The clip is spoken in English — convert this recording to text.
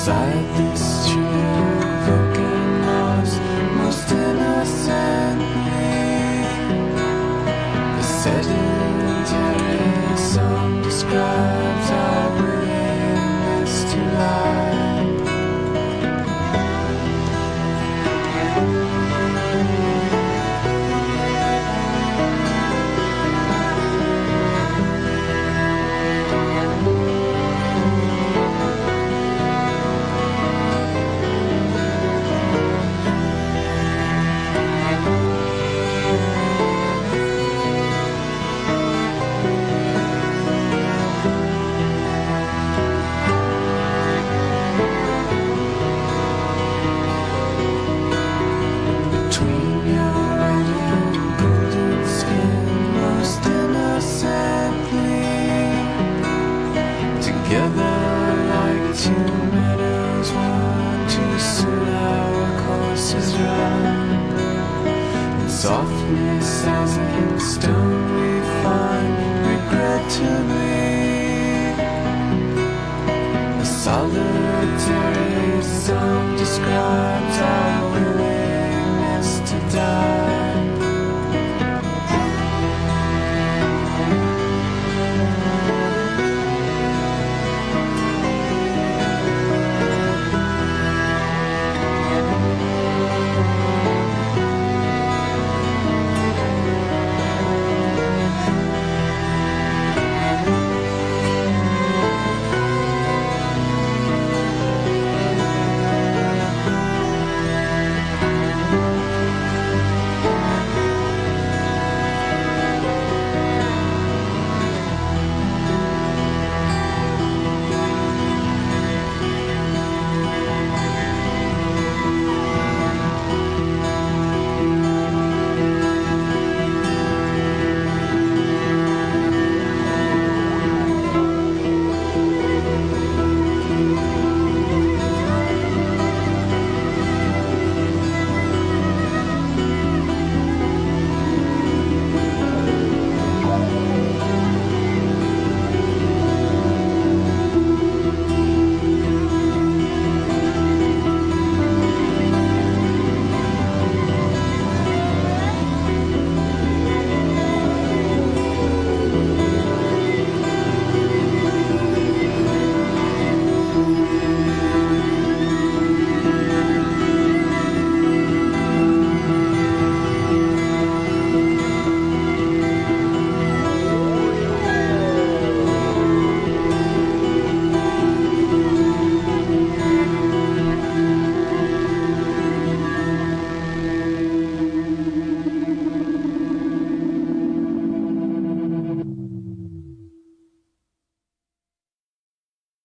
inside this Softness as a stone